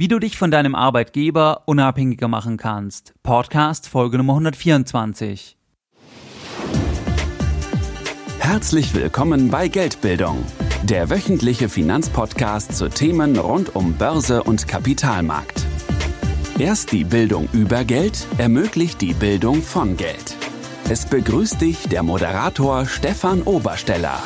Wie du dich von deinem Arbeitgeber unabhängiger machen kannst. Podcast Folge Nummer 124. Herzlich willkommen bei Geldbildung, der wöchentliche Finanzpodcast zu Themen rund um Börse und Kapitalmarkt. Erst die Bildung über Geld ermöglicht die Bildung von Geld. Es begrüßt dich der Moderator Stefan Obersteller.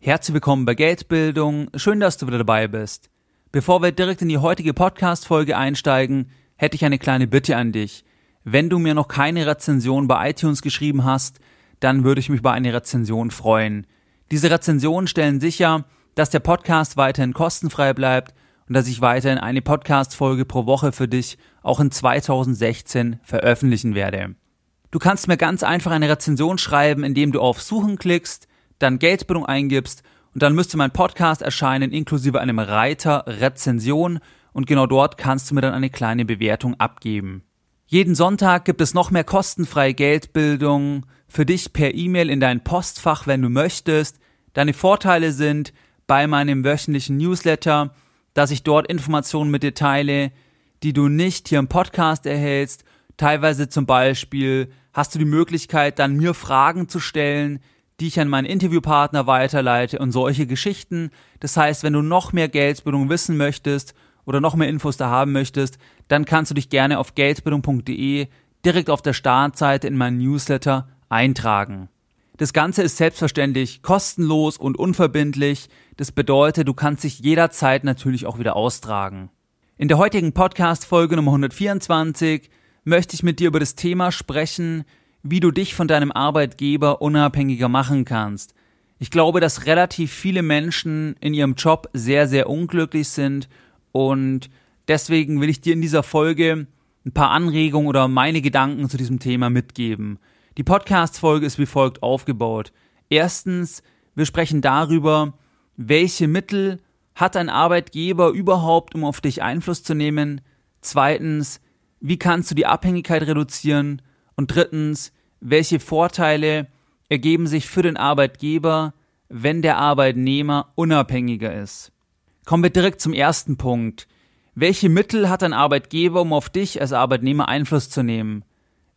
Herzlich willkommen bei Geldbildung. Schön, dass du wieder dabei bist. Bevor wir direkt in die heutige Podcast-Folge einsteigen, hätte ich eine kleine Bitte an dich. Wenn du mir noch keine Rezension bei iTunes geschrieben hast, dann würde ich mich über eine Rezension freuen. Diese Rezensionen stellen sicher, dass der Podcast weiterhin kostenfrei bleibt und dass ich weiterhin eine Podcast-Folge pro Woche für dich auch in 2016 veröffentlichen werde. Du kannst mir ganz einfach eine Rezension schreiben, indem du auf Suchen klickst, dann Geldbildung eingibst und dann müsste mein Podcast erscheinen inklusive einem Reiter Rezension und genau dort kannst du mir dann eine kleine Bewertung abgeben. Jeden Sonntag gibt es noch mehr kostenfreie Geldbildung für dich per E-Mail in dein Postfach, wenn du möchtest. Deine Vorteile sind bei meinem wöchentlichen Newsletter, dass ich dort Informationen mit dir teile, die du nicht hier im Podcast erhältst. Teilweise zum Beispiel hast du die Möglichkeit, dann mir Fragen zu stellen, die ich an meinen Interviewpartner weiterleite und solche Geschichten. Das heißt, wenn du noch mehr Geldbildung wissen möchtest oder noch mehr Infos da haben möchtest, dann kannst du dich gerne auf geldbildung.de direkt auf der Startseite in meinen Newsletter eintragen. Das Ganze ist selbstverständlich kostenlos und unverbindlich. Das bedeutet, du kannst dich jederzeit natürlich auch wieder austragen. In der heutigen Podcast-Folge Nummer 124 möchte ich mit dir über das Thema sprechen, wie du dich von deinem Arbeitgeber unabhängiger machen kannst. Ich glaube, dass relativ viele Menschen in ihrem Job sehr, sehr unglücklich sind und deswegen will ich dir in dieser Folge ein paar Anregungen oder meine Gedanken zu diesem Thema mitgeben. Die Podcast-Folge ist wie folgt aufgebaut. Erstens, wir sprechen darüber, welche Mittel hat ein Arbeitgeber überhaupt, um auf dich Einfluss zu nehmen? Zweitens, wie kannst du die Abhängigkeit reduzieren? Und drittens, welche Vorteile ergeben sich für den Arbeitgeber, wenn der Arbeitnehmer unabhängiger ist? Kommen wir direkt zum ersten Punkt. Welche Mittel hat ein Arbeitgeber, um auf dich als Arbeitnehmer Einfluss zu nehmen?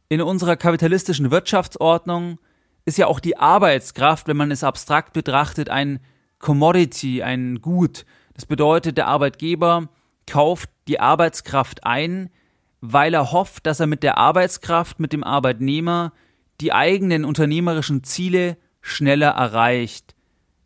In unserer kapitalistischen Wirtschaftsordnung ist ja auch die Arbeitskraft, wenn man es abstrakt betrachtet, ein Commodity, ein Gut. Das bedeutet, der Arbeitgeber kauft die Arbeitskraft ein, weil er hofft, dass er mit der Arbeitskraft, mit dem Arbeitnehmer die eigenen unternehmerischen Ziele schneller erreicht.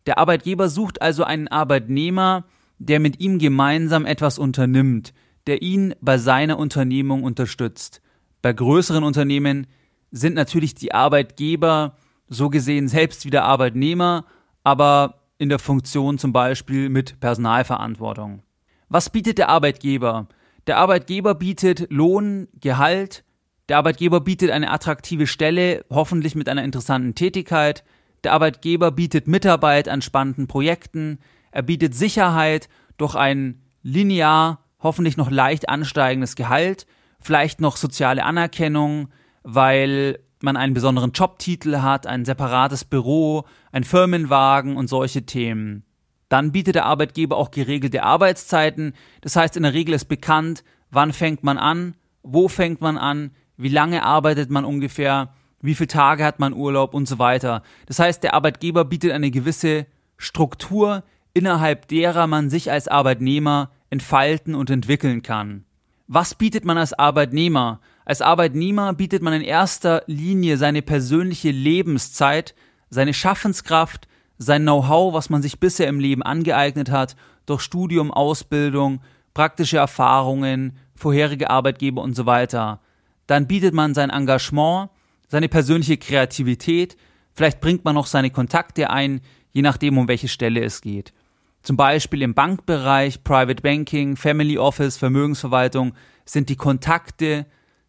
Der Arbeitgeber sucht also einen Arbeitnehmer, der mit ihm gemeinsam etwas unternimmt, der ihn bei seiner Unternehmung unterstützt. Bei größeren Unternehmen sind natürlich die Arbeitgeber so gesehen selbst wieder Arbeitnehmer, aber in der Funktion zum Beispiel mit Personalverantwortung. Was bietet der Arbeitgeber? Der Arbeitgeber bietet Lohn, Gehalt, der Arbeitgeber bietet eine attraktive Stelle, hoffentlich mit einer interessanten Tätigkeit, der Arbeitgeber bietet Mitarbeit an spannenden Projekten, er bietet Sicherheit durch ein linear, hoffentlich noch leicht ansteigendes Gehalt, vielleicht noch soziale Anerkennung, weil man einen besonderen Jobtitel hat, ein separates Büro, ein Firmenwagen und solche Themen. Dann bietet der Arbeitgeber auch geregelte Arbeitszeiten. Das heißt, in der Regel ist bekannt, wann fängt man an, wo fängt man an, wie lange arbeitet man ungefähr, wie viele Tage hat man Urlaub und so weiter. Das heißt, der Arbeitgeber bietet eine gewisse Struktur, innerhalb derer man sich als Arbeitnehmer entfalten und entwickeln kann. Was bietet man als Arbeitnehmer? Als Arbeitnehmer bietet man in erster Linie seine persönliche Lebenszeit, seine Schaffenskraft, sein Know-how, was man sich bisher im Leben angeeignet hat, durch Studium, Ausbildung, praktische Erfahrungen, vorherige Arbeitgeber und so weiter. Dann bietet man sein Engagement, seine persönliche Kreativität, vielleicht bringt man noch seine Kontakte ein, je nachdem, um welche Stelle es geht. Zum Beispiel im Bankbereich, Private Banking, Family Office, Vermögensverwaltung sind die Kontakte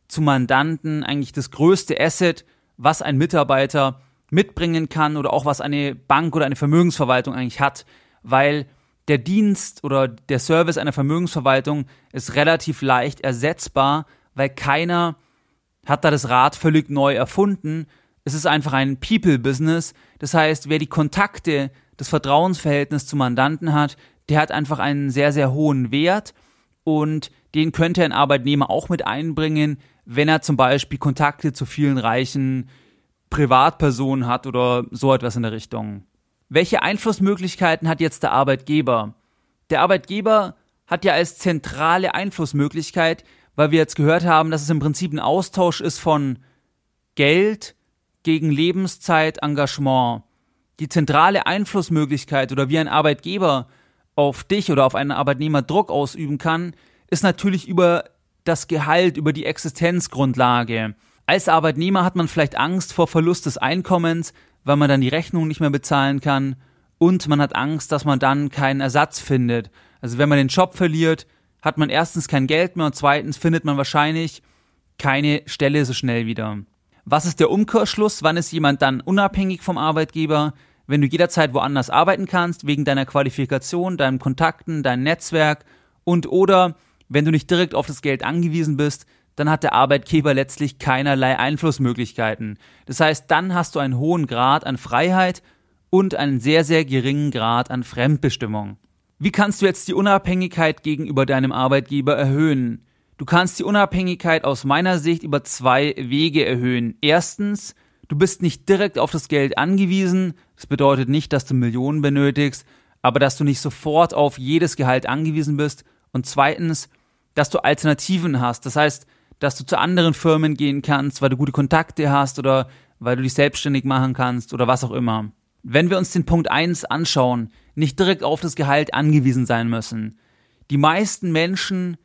zu Mandanten eigentlich das größte Asset, was ein Mitarbeiter mitbringen kann oder auch was eine Bank oder eine Vermögensverwaltung eigentlich hat, weil der Dienst oder der Service einer Vermögensverwaltung ist relativ leicht ersetzbar, weil keiner hat da das Rad völlig neu erfunden. Es ist einfach ein People-Business. Das heißt, wer die Kontakte, das Vertrauensverhältnis zu Mandanten hat, der hat einfach einen sehr, sehr hohen Wert und den könnte ein Arbeitnehmer auch mit einbringen, wenn er zum Beispiel Kontakte zu vielen reichen Privatpersonen hat oder so etwas in der Richtung. Welche Einflussmöglichkeiten hat jetzt der Arbeitgeber? Der Arbeitgeber hat ja als zentrale Einflussmöglichkeit, weil wir jetzt gehört haben, dass es im Prinzip ein Austausch ist von Geld gegen Lebenszeit, Engagement. Die zentrale Einflussmöglichkeit oder wie ein Arbeitgeber auf dich oder auf einen Arbeitnehmer Druck ausüben kann, ist natürlich über das Gehalt, über die Existenzgrundlage. Als Arbeitnehmer hat man vielleicht Angst vor Verlust des Einkommens, weil man dann die Rechnung nicht mehr bezahlen kann und man hat Angst, dass man dann keinen Ersatz findet. Also wenn man den Job verliert, hat man erstens kein Geld mehr und zweitens findet man wahrscheinlich keine Stelle so schnell wieder. Was ist der Umkehrschluss? Wann ist jemand dann unabhängig vom Arbeitgeber? Wenn du jederzeit woanders arbeiten kannst, wegen deiner Qualifikation, deinen Kontakten, deinem Netzwerk und oder wenn du nicht direkt auf das Geld angewiesen bist, dann hat der Arbeitgeber letztlich keinerlei Einflussmöglichkeiten. Das heißt, dann hast du einen hohen Grad an Freiheit und einen sehr, sehr geringen Grad an Fremdbestimmung. Wie kannst du jetzt die Unabhängigkeit gegenüber deinem Arbeitgeber erhöhen? Du kannst die Unabhängigkeit aus meiner Sicht über zwei Wege erhöhen. Erstens, du bist nicht direkt auf das Geld angewiesen. Das bedeutet nicht, dass du Millionen benötigst, aber dass du nicht sofort auf jedes Gehalt angewiesen bist. Und zweitens, dass du Alternativen hast. Das heißt, dass du zu anderen Firmen gehen kannst, weil du gute Kontakte hast oder weil du dich selbstständig machen kannst oder was auch immer. Wenn wir uns den Punkt eins anschauen, nicht direkt auf das Gehalt angewiesen sein müssen. Die meisten Menschen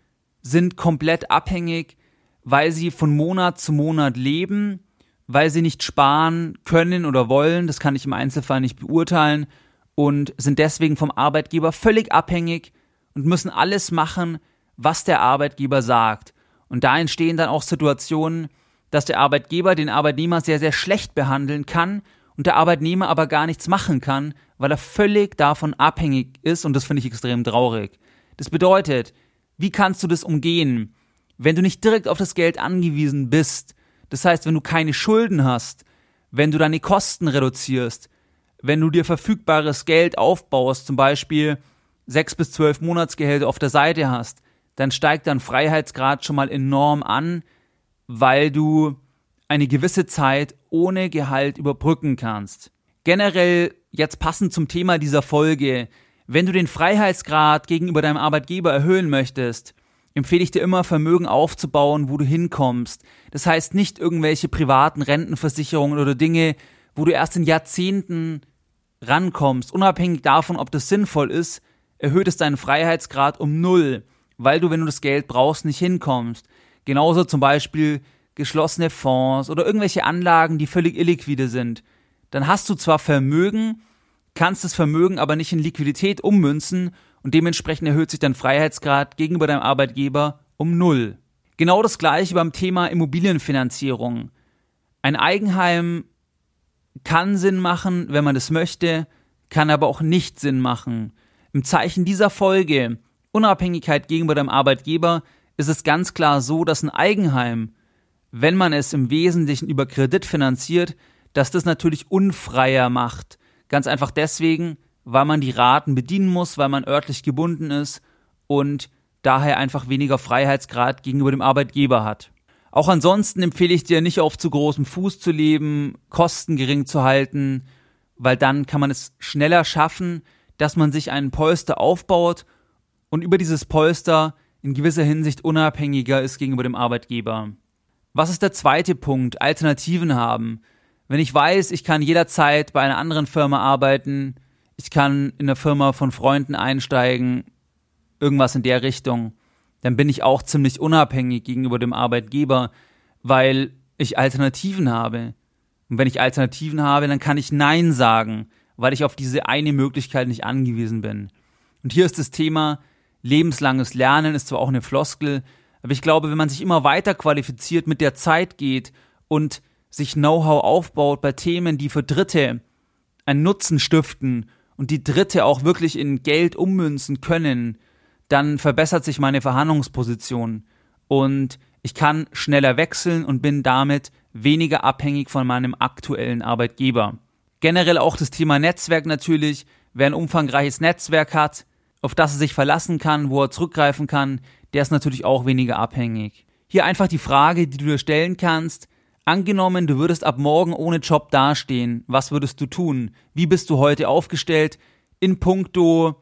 sind komplett abhängig, weil sie von Monat zu Monat leben, weil sie nicht sparen können oder wollen, das kann ich im Einzelfall nicht beurteilen, und sind deswegen vom Arbeitgeber völlig abhängig und müssen alles machen, was der Arbeitgeber sagt. Und da entstehen dann auch Situationen, dass der Arbeitgeber den Arbeitnehmer sehr, sehr schlecht behandeln kann und der Arbeitnehmer aber gar nichts machen kann, weil er völlig davon abhängig ist und das finde ich extrem traurig. Das bedeutet, wie kannst du das umgehen, wenn du nicht direkt auf das Geld angewiesen bist? Das heißt, wenn du keine Schulden hast, wenn du deine Kosten reduzierst, wenn du dir verfügbares Geld aufbaust, zum Beispiel sechs bis zwölf Monatsgehälter auf der Seite hast, dann steigt dein Freiheitsgrad schon mal enorm an, weil du eine gewisse Zeit ohne Gehalt überbrücken kannst. Generell jetzt passend zum Thema dieser Folge, wenn du den Freiheitsgrad gegenüber deinem Arbeitgeber erhöhen möchtest, empfehle ich dir immer Vermögen aufzubauen, wo du hinkommst. Das heißt nicht irgendwelche privaten Rentenversicherungen oder Dinge, wo du erst in Jahrzehnten rankommst. Unabhängig davon, ob das sinnvoll ist, erhöht es deinen Freiheitsgrad um null, weil du, wenn du das Geld brauchst, nicht hinkommst. Genauso zum Beispiel geschlossene Fonds oder irgendwelche Anlagen, die völlig illiquide sind, dann hast du zwar Vermögen, kannst das Vermögen aber nicht in Liquidität ummünzen und dementsprechend erhöht sich dein Freiheitsgrad gegenüber deinem Arbeitgeber um null. Genau das gleiche beim Thema Immobilienfinanzierung. Ein Eigenheim kann Sinn machen, wenn man das möchte, kann aber auch nicht Sinn machen. Im Zeichen dieser Folge Unabhängigkeit gegenüber deinem Arbeitgeber ist es ganz klar so, dass ein Eigenheim wenn man es im Wesentlichen über Kredit finanziert, dass das natürlich unfreier macht. Ganz einfach deswegen, weil man die Raten bedienen muss, weil man örtlich gebunden ist und daher einfach weniger Freiheitsgrad gegenüber dem Arbeitgeber hat. Auch ansonsten empfehle ich dir nicht auf zu großem Fuß zu leben, Kosten gering zu halten, weil dann kann man es schneller schaffen, dass man sich einen Polster aufbaut und über dieses Polster in gewisser Hinsicht unabhängiger ist gegenüber dem Arbeitgeber. Was ist der zweite Punkt? Alternativen haben. Wenn ich weiß, ich kann jederzeit bei einer anderen Firma arbeiten, ich kann in der Firma von Freunden einsteigen, irgendwas in der Richtung, dann bin ich auch ziemlich unabhängig gegenüber dem Arbeitgeber, weil ich Alternativen habe. Und wenn ich Alternativen habe, dann kann ich Nein sagen, weil ich auf diese eine Möglichkeit nicht angewiesen bin. Und hier ist das Thema lebenslanges Lernen, ist zwar auch eine Floskel, aber ich glaube, wenn man sich immer weiter qualifiziert, mit der Zeit geht und sich Know-how aufbaut bei Themen, die für Dritte einen Nutzen stiften und die Dritte auch wirklich in Geld ummünzen können, dann verbessert sich meine Verhandlungsposition und ich kann schneller wechseln und bin damit weniger abhängig von meinem aktuellen Arbeitgeber. Generell auch das Thema Netzwerk natürlich. Wer ein umfangreiches Netzwerk hat, auf das er sich verlassen kann, wo er zurückgreifen kann, der ist natürlich auch weniger abhängig. Hier einfach die Frage, die du dir stellen kannst, angenommen, du würdest ab morgen ohne Job dastehen, was würdest du tun? Wie bist du heute aufgestellt in puncto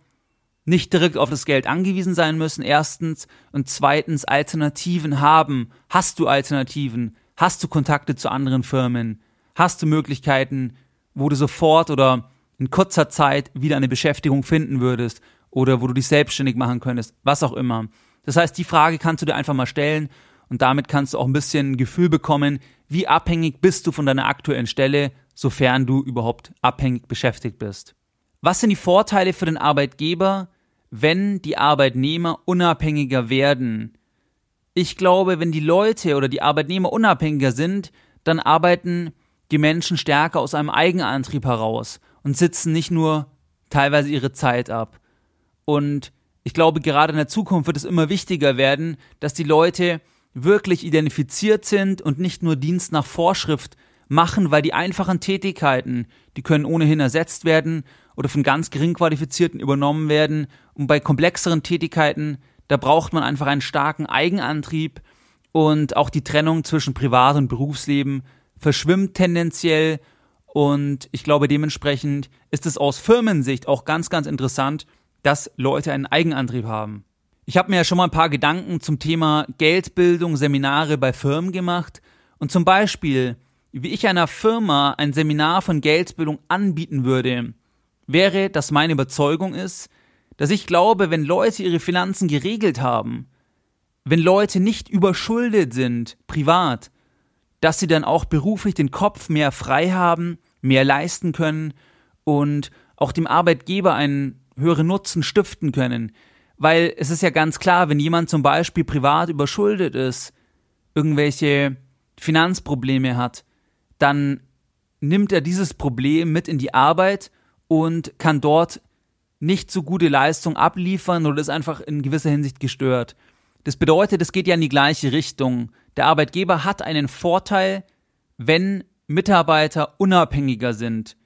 nicht direkt auf das Geld angewiesen sein müssen, erstens, und zweitens Alternativen haben. Hast du Alternativen? Hast du Kontakte zu anderen Firmen? Hast du Möglichkeiten, wo du sofort oder in kurzer Zeit wieder eine Beschäftigung finden würdest oder wo du dich selbstständig machen könntest, was auch immer. Das heißt, die Frage kannst du dir einfach mal stellen und damit kannst du auch ein bisschen ein Gefühl bekommen, wie abhängig bist du von deiner aktuellen Stelle, sofern du überhaupt abhängig beschäftigt bist. Was sind die Vorteile für den Arbeitgeber, wenn die Arbeitnehmer unabhängiger werden? Ich glaube, wenn die Leute oder die Arbeitnehmer unabhängiger sind, dann arbeiten die Menschen stärker aus einem Eigenantrieb heraus und sitzen nicht nur teilweise ihre Zeit ab. Und ich glaube, gerade in der Zukunft wird es immer wichtiger werden, dass die Leute wirklich identifiziert sind und nicht nur Dienst nach Vorschrift machen, weil die einfachen Tätigkeiten, die können ohnehin ersetzt werden oder von ganz gering qualifizierten übernommen werden. Und bei komplexeren Tätigkeiten, da braucht man einfach einen starken Eigenantrieb und auch die Trennung zwischen Privat- und Berufsleben verschwimmt tendenziell und ich glaube dementsprechend ist es aus Firmensicht auch ganz, ganz interessant, dass Leute einen Eigenantrieb haben. Ich habe mir ja schon mal ein paar Gedanken zum Thema Geldbildung, Seminare bei Firmen gemacht und zum Beispiel, wie ich einer Firma ein Seminar von Geldbildung anbieten würde, wäre, dass meine Überzeugung ist, dass ich glaube, wenn Leute ihre Finanzen geregelt haben, wenn Leute nicht überschuldet sind, privat, dass sie dann auch beruflich den Kopf mehr frei haben, mehr leisten können und auch dem Arbeitgeber einen höheren Nutzen stiften können. Weil es ist ja ganz klar, wenn jemand zum Beispiel privat überschuldet ist, irgendwelche Finanzprobleme hat, dann nimmt er dieses Problem mit in die Arbeit und kann dort nicht so gute Leistung abliefern oder ist einfach in gewisser Hinsicht gestört. Das bedeutet, es geht ja in die gleiche Richtung. Der Arbeitgeber hat einen Vorteil, wenn Mitarbeiter unabhängiger sind,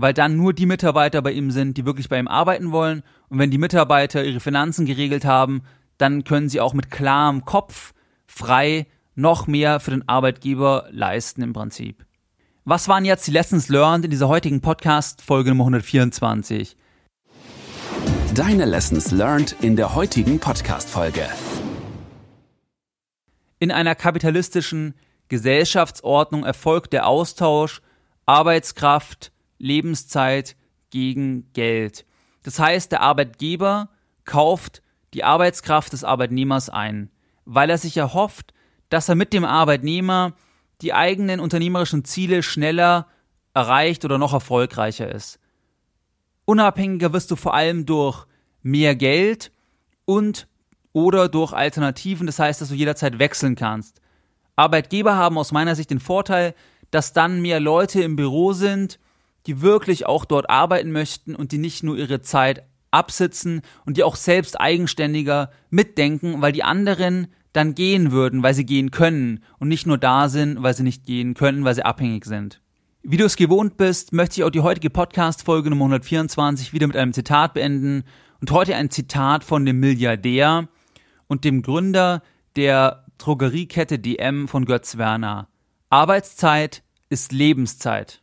weil dann nur die Mitarbeiter bei ihm sind, die wirklich bei ihm arbeiten wollen. Und wenn die Mitarbeiter ihre Finanzen geregelt haben, dann können sie auch mit klarem Kopf frei noch mehr für den Arbeitgeber leisten im Prinzip. Was waren jetzt die Lessons learned in dieser heutigen Podcast Folge Nummer 124? Deine Lessons learned in der heutigen Podcast Folge. In einer kapitalistischen Gesellschaftsordnung erfolgt der Austausch Arbeitskraft, Lebenszeit gegen Geld. Das heißt, der Arbeitgeber kauft die Arbeitskraft des Arbeitnehmers ein, weil er sich erhofft, dass er mit dem Arbeitnehmer die eigenen unternehmerischen Ziele schneller erreicht oder noch erfolgreicher ist. Unabhängiger wirst du vor allem durch mehr Geld und oder durch Alternativen, das heißt, dass du jederzeit wechseln kannst. Arbeitgeber haben aus meiner Sicht den Vorteil, dass dann mehr Leute im Büro sind, die wirklich auch dort arbeiten möchten und die nicht nur ihre Zeit absitzen und die auch selbst eigenständiger mitdenken, weil die anderen dann gehen würden, weil sie gehen können und nicht nur da sind, weil sie nicht gehen können, weil sie abhängig sind. Wie du es gewohnt bist, möchte ich auch die heutige Podcast-Folge Nummer 124 wieder mit einem Zitat beenden und heute ein Zitat von dem Milliardär, und dem Gründer der Drogeriekette DM von Götz Werner. Arbeitszeit ist Lebenszeit.